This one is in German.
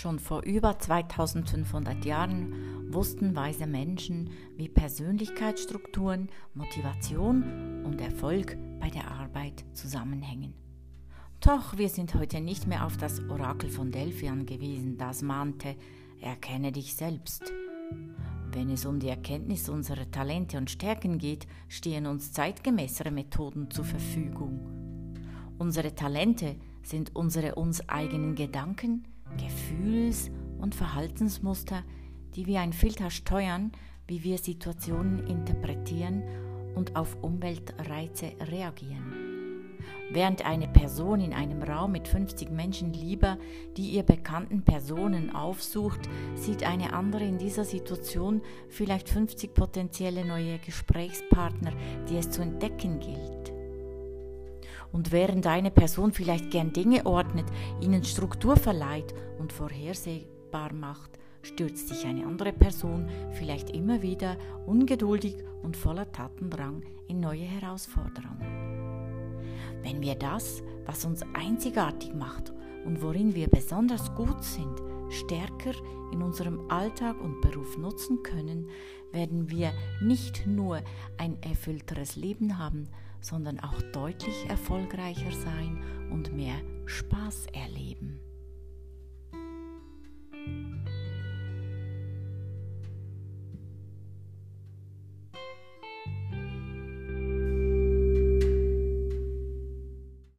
Schon vor über 2500 Jahren wussten weise Menschen, wie Persönlichkeitsstrukturen, Motivation und Erfolg bei der Arbeit zusammenhängen. Doch wir sind heute nicht mehr auf das Orakel von Delphi angewiesen, das mahnte, erkenne dich selbst. Wenn es um die Erkenntnis unserer Talente und Stärken geht, stehen uns zeitgemäßere Methoden zur Verfügung. Unsere Talente sind unsere uns eigenen Gedanken, Gefühls- und Verhaltensmuster, die wie ein Filter steuern, wie wir Situationen interpretieren und auf Umweltreize reagieren. Während eine Person in einem Raum mit 50 Menschen lieber die ihr bekannten Personen aufsucht, sieht eine andere in dieser Situation vielleicht 50 potenzielle neue Gesprächspartner, die es zu entdecken gilt. Und während eine Person vielleicht gern Dinge ordnet, ihnen Struktur verleiht und vorhersehbar macht, stürzt sich eine andere Person vielleicht immer wieder ungeduldig und voller Tatendrang in neue Herausforderungen. Wenn wir das, was uns einzigartig macht und worin wir besonders gut sind, stärker in unserem Alltag und Beruf nutzen können, werden wir nicht nur ein erfüllteres Leben haben, sondern auch deutlich erfolgreicher sein und mehr Spaß erleben.